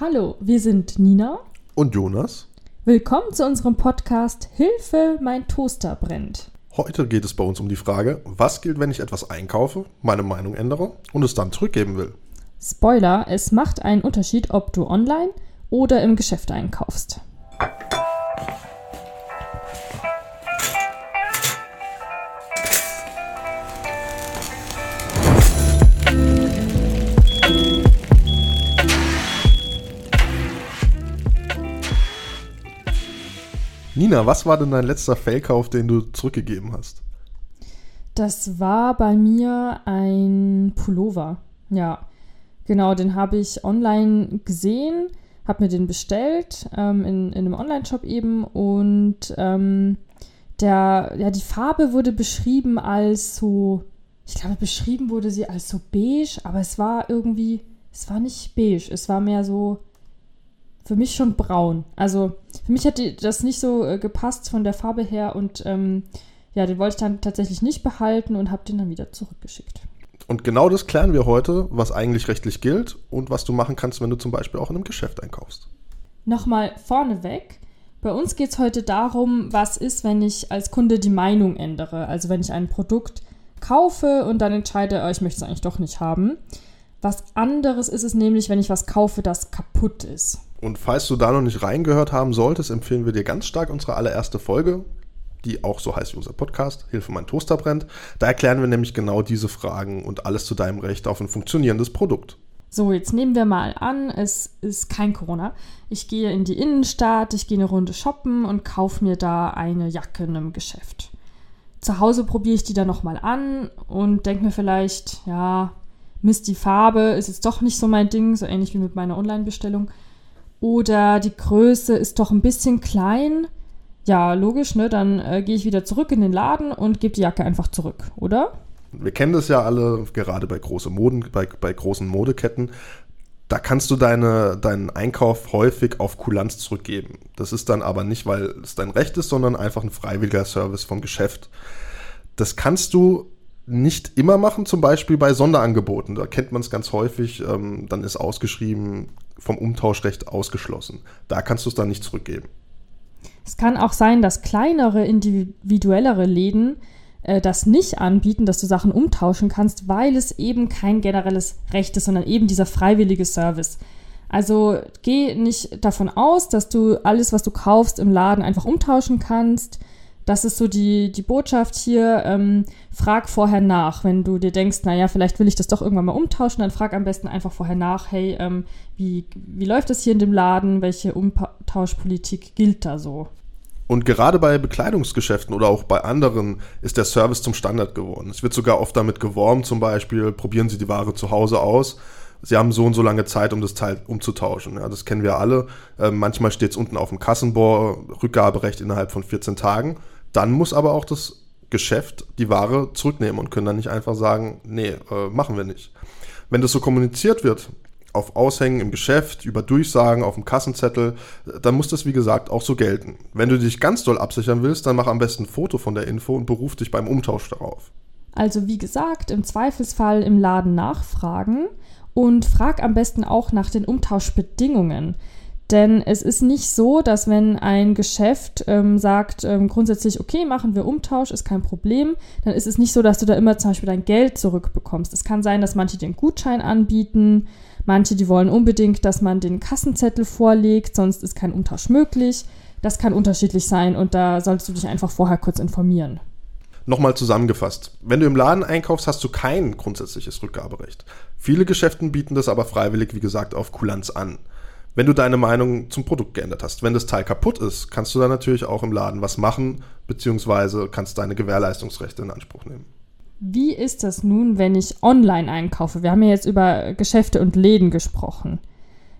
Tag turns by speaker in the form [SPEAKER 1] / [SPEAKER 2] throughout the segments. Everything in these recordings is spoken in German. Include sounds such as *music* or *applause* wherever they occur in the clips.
[SPEAKER 1] Hallo, wir sind Nina
[SPEAKER 2] und Jonas.
[SPEAKER 1] Willkommen zu unserem Podcast Hilfe, mein Toaster brennt.
[SPEAKER 2] Heute geht es bei uns um die Frage, was gilt, wenn ich etwas einkaufe, meine Meinung ändere und es dann zurückgeben will.
[SPEAKER 1] Spoiler, es macht einen Unterschied, ob du online oder im Geschäft einkaufst.
[SPEAKER 2] Nina, was war denn dein letzter Fehlkauf, den du zurückgegeben hast?
[SPEAKER 1] Das war bei mir ein Pullover. Ja, genau, den habe ich online gesehen, habe mir den bestellt ähm, in, in einem Online-Shop eben und ähm, der, ja, die Farbe wurde beschrieben als so, ich glaube, beschrieben wurde sie als so beige, aber es war irgendwie, es war nicht beige, es war mehr so, für mich schon braun. Also für mich hat das nicht so äh, gepasst von der Farbe her und ähm, ja, den wollte ich dann tatsächlich nicht behalten und habe den dann wieder zurückgeschickt.
[SPEAKER 2] Und genau das klären wir heute, was eigentlich rechtlich gilt und was du machen kannst, wenn du zum Beispiel auch in einem Geschäft einkaufst.
[SPEAKER 1] Nochmal vorneweg. Bei uns geht es heute darum, was ist, wenn ich als Kunde die Meinung ändere. Also wenn ich ein Produkt kaufe und dann entscheide, oh, ich möchte es eigentlich doch nicht haben. Was anderes ist es nämlich, wenn ich was kaufe, das kaputt ist.
[SPEAKER 2] Und falls du da noch nicht reingehört haben solltest, empfehlen wir dir ganz stark unsere allererste Folge, die auch so heißt wie unser Podcast, Hilfe, mein Toaster brennt. Da erklären wir nämlich genau diese Fragen und alles zu deinem Recht auf ein funktionierendes Produkt.
[SPEAKER 1] So, jetzt nehmen wir mal an, es ist kein Corona. Ich gehe in die Innenstadt, ich gehe eine Runde shoppen und kaufe mir da eine Jacke in einem Geschäft. Zu Hause probiere ich die dann nochmal an und denke mir vielleicht, ja, Mist, die Farbe ist jetzt doch nicht so mein Ding, so ähnlich wie mit meiner Online-Bestellung. Oder die Größe ist doch ein bisschen klein. Ja, logisch, ne? Dann äh, gehe ich wieder zurück in den Laden und gebe die Jacke einfach zurück, oder?
[SPEAKER 2] Wir kennen das ja alle, gerade bei, große Moden, bei, bei großen Modeketten. Da kannst du deine, deinen Einkauf häufig auf Kulanz zurückgeben. Das ist dann aber nicht, weil es dein Recht ist, sondern einfach ein freiwilliger Service vom Geschäft. Das kannst du nicht immer machen, zum Beispiel bei Sonderangeboten. Da kennt man es ganz häufig. Ähm, dann ist ausgeschrieben, vom Umtauschrecht ausgeschlossen. Da kannst du es dann nicht zurückgeben.
[SPEAKER 1] Es kann auch sein, dass kleinere, individuellere Läden äh, das nicht anbieten, dass du Sachen umtauschen kannst, weil es eben kein generelles Recht ist, sondern eben dieser freiwillige Service. Also geh nicht davon aus, dass du alles, was du kaufst im Laden einfach umtauschen kannst das ist so die, die Botschaft hier. Ähm, frag vorher nach. Wenn du dir denkst, naja, vielleicht will ich das doch irgendwann mal umtauschen, dann frag am besten einfach vorher nach, hey, ähm, wie, wie läuft das hier in dem Laden? Welche Umtauschpolitik gilt da so?
[SPEAKER 2] Und gerade bei Bekleidungsgeschäften oder auch bei anderen ist der Service zum Standard geworden. Es wird sogar oft damit geworben, zum Beispiel, probieren Sie die Ware zu Hause aus. Sie haben so und so lange Zeit, um das Teil umzutauschen. Ja, das kennen wir alle. Äh, manchmal steht es unten auf dem Kassenbohr, Rückgaberecht innerhalb von 14 Tagen. Dann muss aber auch das Geschäft die Ware zurücknehmen und können dann nicht einfach sagen, nee, äh, machen wir nicht. Wenn das so kommuniziert wird, auf Aushängen im Geschäft, über Durchsagen auf dem Kassenzettel, dann muss das wie gesagt auch so gelten. Wenn du dich ganz doll absichern willst, dann mach am besten ein Foto von der Info und beruf dich beim Umtausch darauf.
[SPEAKER 1] Also wie gesagt, im Zweifelsfall im Laden nachfragen und frag am besten auch nach den Umtauschbedingungen. Denn es ist nicht so, dass wenn ein Geschäft ähm, sagt, ähm, grundsätzlich, okay, machen wir Umtausch, ist kein Problem, dann ist es nicht so, dass du da immer zum Beispiel dein Geld zurückbekommst. Es kann sein, dass manche den Gutschein anbieten, manche, die wollen unbedingt, dass man den Kassenzettel vorlegt, sonst ist kein Umtausch möglich. Das kann unterschiedlich sein und da solltest du dich einfach vorher kurz informieren.
[SPEAKER 2] Nochmal zusammengefasst. Wenn du im Laden einkaufst, hast du kein grundsätzliches Rückgaberecht. Viele Geschäften bieten das aber freiwillig, wie gesagt, auf Kulanz an wenn du deine Meinung zum Produkt geändert hast. Wenn das Teil kaputt ist, kannst du da natürlich auch im Laden was machen, beziehungsweise kannst deine Gewährleistungsrechte in Anspruch nehmen.
[SPEAKER 1] Wie ist das nun, wenn ich online einkaufe? Wir haben ja jetzt über Geschäfte und Läden gesprochen.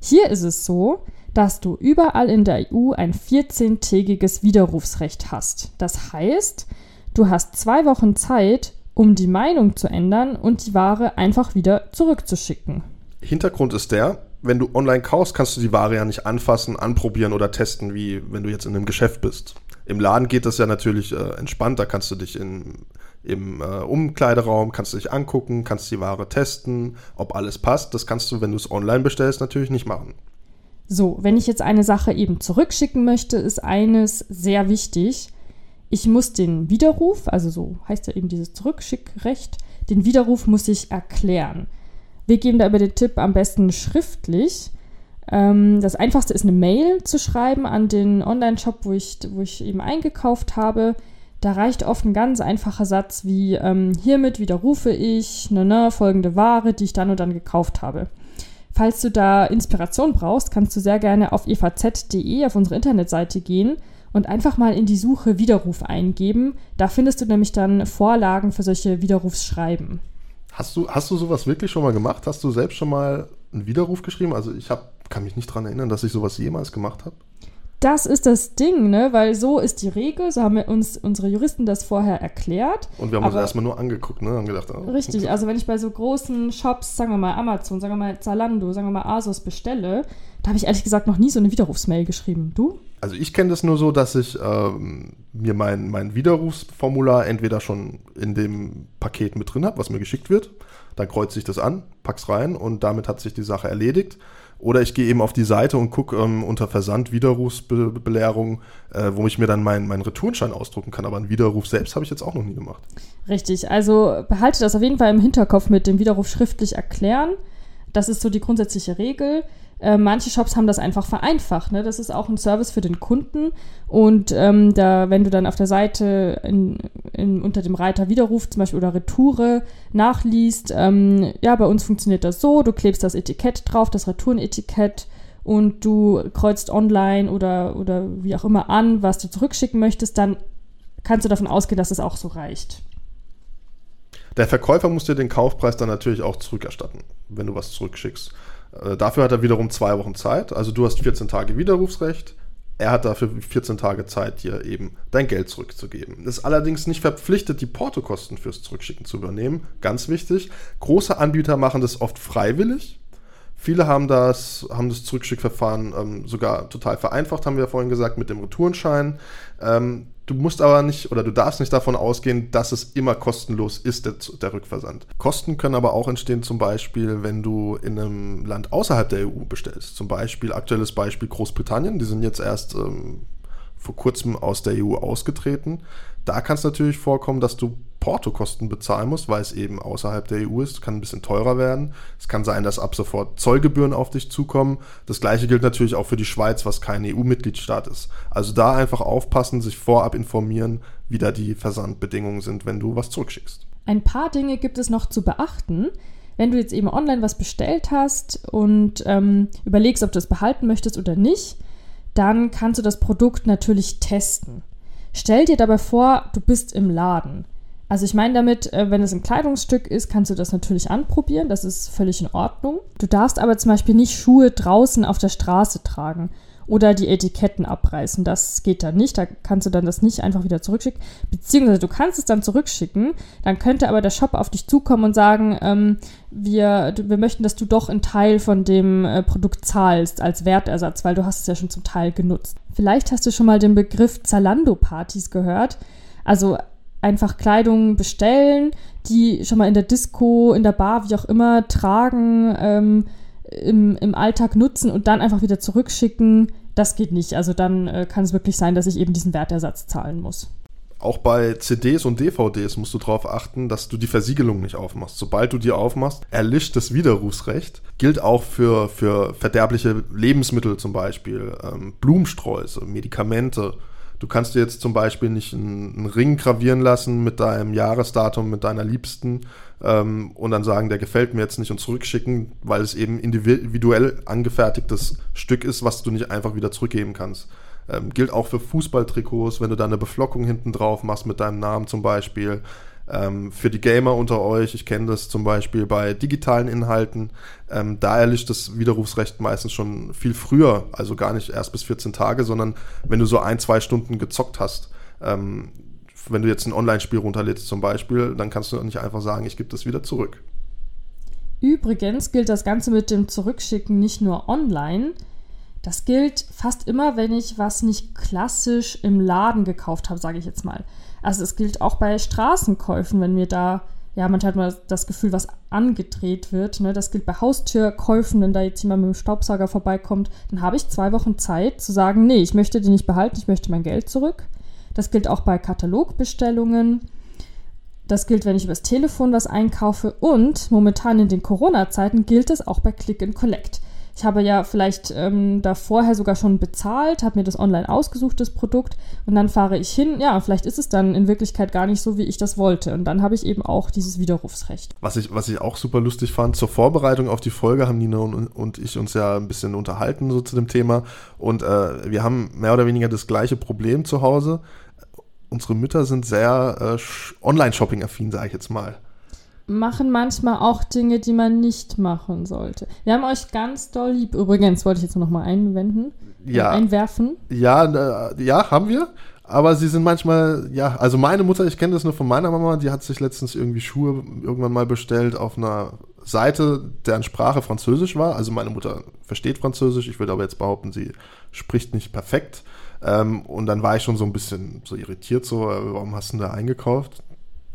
[SPEAKER 1] Hier ist es so, dass du überall in der EU ein 14-tägiges Widerrufsrecht hast. Das heißt, du hast zwei Wochen Zeit, um die Meinung zu ändern und die Ware einfach wieder zurückzuschicken.
[SPEAKER 2] Hintergrund ist der, wenn du online kaufst, kannst du die Ware ja nicht anfassen, anprobieren oder testen, wie wenn du jetzt in einem Geschäft bist. Im Laden geht das ja natürlich äh, entspannt, da kannst du dich in, im äh, Umkleideraum, kannst du dich angucken, kannst die Ware testen, ob alles passt. Das kannst du, wenn du es online bestellst, natürlich nicht machen.
[SPEAKER 1] So, wenn ich jetzt eine Sache eben zurückschicken möchte, ist eines sehr wichtig. Ich muss den Widerruf, also so heißt ja eben dieses Zurückschickrecht, den Widerruf muss ich erklären. Wir geben da über den Tipp am besten schriftlich. Ähm, das einfachste ist eine Mail zu schreiben an den Online-Shop, wo ich, wo ich eben eingekauft habe. Da reicht oft ein ganz einfacher Satz wie ähm, hiermit widerrufe ich ne, ne, folgende Ware, die ich dann und dann gekauft habe. Falls du da Inspiration brauchst, kannst du sehr gerne auf evz.de auf unsere Internetseite gehen und einfach mal in die Suche Widerruf eingeben. Da findest du nämlich dann Vorlagen für solche Widerrufsschreiben.
[SPEAKER 2] Hast du, hast du sowas wirklich schon mal gemacht? Hast du selbst schon mal einen Widerruf geschrieben? Also ich hab, kann mich nicht daran erinnern, dass ich sowas jemals gemacht habe.
[SPEAKER 1] Das ist das Ding, ne? Weil so ist die Regel, so haben wir uns unsere Juristen das vorher erklärt.
[SPEAKER 2] Und wir haben uns erstmal nur angeguckt, ne? Haben gedacht,
[SPEAKER 1] oh, richtig, also wenn ich bei so großen Shops, sagen wir mal Amazon, sagen wir mal Zalando, sagen wir mal Asos bestelle, da habe ich ehrlich gesagt noch nie so eine Widerrufsmail geschrieben. Du?
[SPEAKER 2] Also ich kenne das nur so, dass ich ähm, mir mein, mein Widerrufsformular entweder schon in dem Paket mit drin habe, was mir geschickt wird. Dann kreuze ich das an, pack's rein und damit hat sich die Sache erledigt. Oder ich gehe eben auf die Seite und gucke ähm, unter Versand Widerrufsbelehrung, äh, wo ich mir dann meinen mein Retourenschein ausdrucken kann. Aber einen Widerruf selbst habe ich jetzt auch noch nie gemacht.
[SPEAKER 1] Richtig, also behalte das auf jeden Fall im Hinterkopf mit dem Widerruf schriftlich erklären. Das ist so die grundsätzliche Regel. Äh, manche Shops haben das einfach vereinfacht. Ne? Das ist auch ein Service für den Kunden. Und ähm, da, wenn du dann auf der Seite in, in, unter dem Reiter Widerruf zum Beispiel oder Retoure nachliest, ähm, ja, bei uns funktioniert das so, du klebst das Etikett drauf, das Retourenetikett und du kreuzt online oder, oder wie auch immer an, was du zurückschicken möchtest, dann kannst du davon ausgehen, dass es auch so reicht.
[SPEAKER 2] Der Verkäufer muss dir den Kaufpreis dann natürlich auch zurückerstatten, wenn du was zurückschickst. Äh, dafür hat er wiederum zwei Wochen Zeit. Also du hast 14 Tage Widerrufsrecht. Er hat dafür 14 Tage Zeit, dir eben dein Geld zurückzugeben. Ist allerdings nicht verpflichtet, die Portokosten fürs Zurückschicken zu übernehmen. Ganz wichtig. Große Anbieter machen das oft freiwillig. Viele haben das, haben das Zurückschickverfahren ähm, sogar total vereinfacht, haben wir ja vorhin gesagt, mit dem Retourenschein. Ähm, Du musst aber nicht oder du darfst nicht davon ausgehen, dass es immer kostenlos ist, der, der, Rückversand. Kosten können aber auch entstehen, zum Beispiel, wenn du in einem Land außerhalb der EU bestellst. Zum Beispiel, aktuelles Beispiel Großbritannien, die sind jetzt erst ähm, vor kurzem aus der EU ausgetreten. Da kann es natürlich vorkommen, dass du Portokosten bezahlen musst, weil es eben außerhalb der EU ist. Kann ein bisschen teurer werden. Es kann sein, dass ab sofort Zollgebühren auf dich zukommen. Das gleiche gilt natürlich auch für die Schweiz, was kein EU-Mitgliedstaat ist. Also da einfach aufpassen, sich vorab informieren, wie da die Versandbedingungen sind, wenn du was zurückschickst.
[SPEAKER 1] Ein paar Dinge gibt es noch zu beachten. Wenn du jetzt eben online was bestellt hast und ähm, überlegst, ob du es behalten möchtest oder nicht, dann kannst du das Produkt natürlich testen. Stell dir dabei vor, du bist im Laden. Also ich meine damit, äh, wenn es ein Kleidungsstück ist, kannst du das natürlich anprobieren, das ist völlig in Ordnung. Du darfst aber zum Beispiel nicht Schuhe draußen auf der Straße tragen oder die Etiketten abreißen. Das geht dann nicht. Da kannst du dann das nicht einfach wieder zurückschicken. Beziehungsweise du kannst es dann zurückschicken. Dann könnte aber der Shop auf dich zukommen und sagen, ähm, wir, wir möchten, dass du doch einen Teil von dem äh, Produkt zahlst als Wertersatz, weil du hast es ja schon zum Teil genutzt. Vielleicht hast du schon mal den Begriff Zalando-Partys gehört. Also einfach Kleidung bestellen, die schon mal in der Disco, in der Bar, wie auch immer, tragen, ähm, im, im Alltag nutzen und dann einfach wieder zurückschicken. Das geht nicht. Also dann äh, kann es wirklich sein, dass ich eben diesen Wertersatz zahlen muss.
[SPEAKER 2] Auch bei CDs und DVDs musst du darauf achten, dass du die Versiegelung nicht aufmachst. Sobald du die aufmachst, erlischt das Widerrufsrecht. Gilt auch für, für verderbliche Lebensmittel zum Beispiel, ähm, Blumensträuße, Medikamente. Du kannst dir jetzt zum Beispiel nicht einen, Ring gravieren lassen mit deinem Jahresdatum, mit deiner Liebsten ähm, und dann sagen, der gefällt mir jetzt nicht und zurückschicken, weil es eben individuell angefertigtes Stück ist, was du nicht einfach wieder zurückgeben kannst. Ähm, gilt auch für Fußballtrikots, wenn du da eine Beflockung hinten drauf machst mit deinem Namen zum Beispiel. Ähm, für die Gamer unter euch, ich kenne das zum Beispiel bei digitalen Inhalten, ähm, da erlischt das Widerrufsrecht meistens schon viel früher, also gar nicht erst bis 14 Tage, sondern wenn du so ein, zwei Stunden gezockt hast. Ähm, wenn du jetzt ein Online-Spiel runterlädst zum Beispiel, dann kannst du nicht einfach sagen, ich gebe das wieder zurück.
[SPEAKER 1] Übrigens gilt das Ganze mit dem Zurückschicken nicht nur online. Das gilt fast immer, wenn ich was nicht klassisch im Laden gekauft habe, sage ich jetzt mal. Also es gilt auch bei Straßenkäufen, wenn mir da ja, manchmal hat man das Gefühl, was angedreht wird. Ne? Das gilt bei Haustürkäufen, wenn da jetzt jemand mit dem Staubsauger vorbeikommt, dann habe ich zwei Wochen Zeit zu sagen, nee, ich möchte die nicht behalten, ich möchte mein Geld zurück. Das gilt auch bei Katalogbestellungen. Das gilt, wenn ich übers Telefon was einkaufe. Und momentan in den Corona-Zeiten gilt es auch bei Click and Collect. Ich habe ja vielleicht ähm, da vorher sogar schon bezahlt, habe mir das online ausgesucht, das Produkt, und dann fahre ich hin. Ja, vielleicht ist es dann in Wirklichkeit gar nicht so, wie ich das wollte. Und dann habe ich eben auch dieses Widerrufsrecht.
[SPEAKER 2] Was ich, was ich auch super lustig fand, zur Vorbereitung auf die Folge haben Nina und, und ich uns ja ein bisschen unterhalten so zu dem Thema. Und äh, wir haben mehr oder weniger das gleiche Problem zu Hause. Unsere Mütter sind sehr äh, Online-Shopping-affin, sage ich jetzt mal
[SPEAKER 1] machen manchmal auch Dinge, die man nicht machen sollte. Wir haben euch ganz doll lieb. Übrigens wollte ich jetzt noch mal einwenden,
[SPEAKER 2] ja.
[SPEAKER 1] einwerfen.
[SPEAKER 2] Ja, äh, ja, haben wir. Aber sie sind manchmal, ja, also meine Mutter, ich kenne das nur von meiner Mama, die hat sich letztens irgendwie Schuhe irgendwann mal bestellt auf einer Seite, deren Sprache Französisch war. Also meine Mutter versteht Französisch, ich würde aber jetzt behaupten, sie spricht nicht perfekt. Ähm, und dann war ich schon so ein bisschen so irritiert, so, äh, warum hast du denn da eingekauft?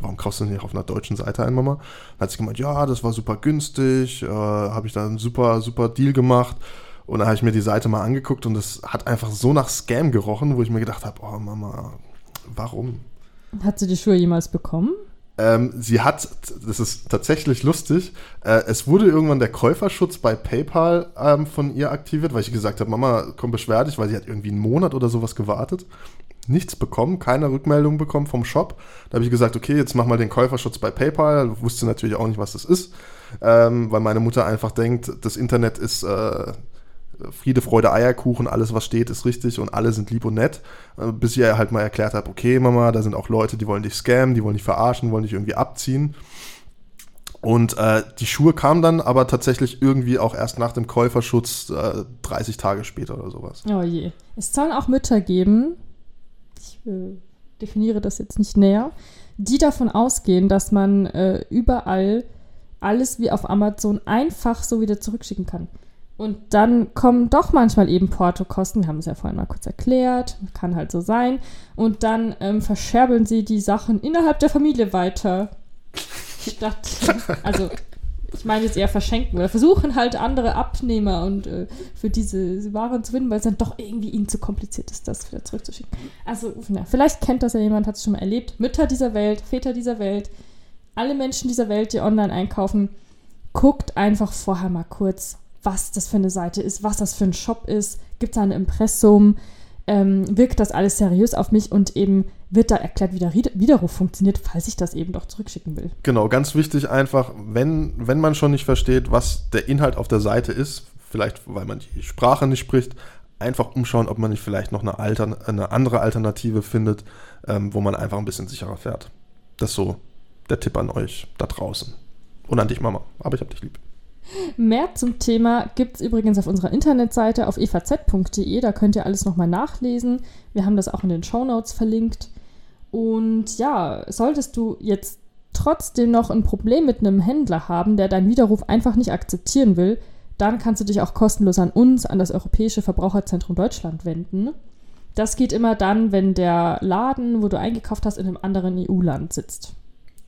[SPEAKER 2] Warum kaufst du nicht auf einer deutschen Seite ein, Mama? Dann hat sie gemeint, ja, das war super günstig, äh, habe ich da einen super, super Deal gemacht. Und dann habe ich mir die Seite mal angeguckt und es hat einfach so nach Scam gerochen, wo ich mir gedacht habe, oh Mama, warum?
[SPEAKER 1] Hat sie die Schuhe jemals bekommen?
[SPEAKER 2] Ähm, sie hat, das ist tatsächlich lustig, äh, es wurde irgendwann der Käuferschutz bei PayPal ähm, von ihr aktiviert, weil ich gesagt habe, Mama, komm beschwer dich, weil sie hat irgendwie einen Monat oder sowas gewartet nichts bekommen, keine Rückmeldung bekommen vom Shop. Da habe ich gesagt, okay, jetzt mach mal den Käuferschutz bei PayPal. Wusste natürlich auch nicht, was das ist, ähm, weil meine Mutter einfach denkt, das Internet ist äh, Friede, Freude, Eierkuchen, alles, was steht, ist richtig und alle sind lieb und nett. Äh, bis ich ihr halt mal erklärt habe, okay, Mama, da sind auch Leute, die wollen dich scammen, die wollen dich verarschen, wollen dich irgendwie abziehen. Und äh, die Schuhe kamen dann aber tatsächlich irgendwie auch erst nach dem Käuferschutz äh, 30 Tage später oder sowas.
[SPEAKER 1] Oh je. Es sollen auch Mütter geben, äh, definiere das jetzt nicht näher, die davon ausgehen, dass man äh, überall alles wie auf Amazon einfach so wieder zurückschicken kann. Und dann kommen doch manchmal eben Portokosten, wir haben es ja vorhin mal kurz erklärt, kann halt so sein. Und dann ähm, verscherbeln sie die Sachen innerhalb der Familie weiter. *laughs* Statt, also ich meine jetzt eher verschenken oder versuchen halt andere Abnehmer und äh, für diese Waren zu finden, weil es dann doch irgendwie ihnen zu kompliziert ist, das wieder zurückzuschicken. Also, ja, vielleicht kennt das ja jemand, hat es schon mal erlebt. Mütter dieser Welt, Väter dieser Welt, alle Menschen dieser Welt, die online einkaufen, guckt einfach vorher mal kurz, was das für eine Seite ist, was das für ein Shop ist, gibt es da ein Impressum, ähm, wirkt das alles seriös auf mich und eben wird da erklärt, wie der Widerruf funktioniert, falls ich das eben doch zurückschicken will.
[SPEAKER 2] Genau, ganz wichtig einfach, wenn, wenn man schon nicht versteht, was der Inhalt auf der Seite ist, vielleicht weil man die Sprache nicht spricht, einfach umschauen, ob man nicht vielleicht noch eine, Altern eine andere Alternative findet, ähm, wo man einfach ein bisschen sicherer fährt. Das ist so der Tipp an euch da draußen. Und an dich, Mama. Aber ich hab dich lieb.
[SPEAKER 1] Mehr zum Thema gibt es übrigens auf unserer Internetseite auf evz.de. Da könnt ihr alles nochmal nachlesen. Wir haben das auch in den Show Notes verlinkt. Und ja, solltest du jetzt trotzdem noch ein Problem mit einem Händler haben, der deinen Widerruf einfach nicht akzeptieren will, dann kannst du dich auch kostenlos an uns, an das Europäische Verbraucherzentrum Deutschland wenden. Das geht immer dann, wenn der Laden, wo du eingekauft hast, in einem anderen EU-Land sitzt.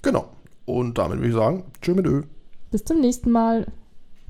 [SPEAKER 2] Genau. Und damit würde ich sagen, tschö mit Ö.
[SPEAKER 1] Bis zum nächsten Mal.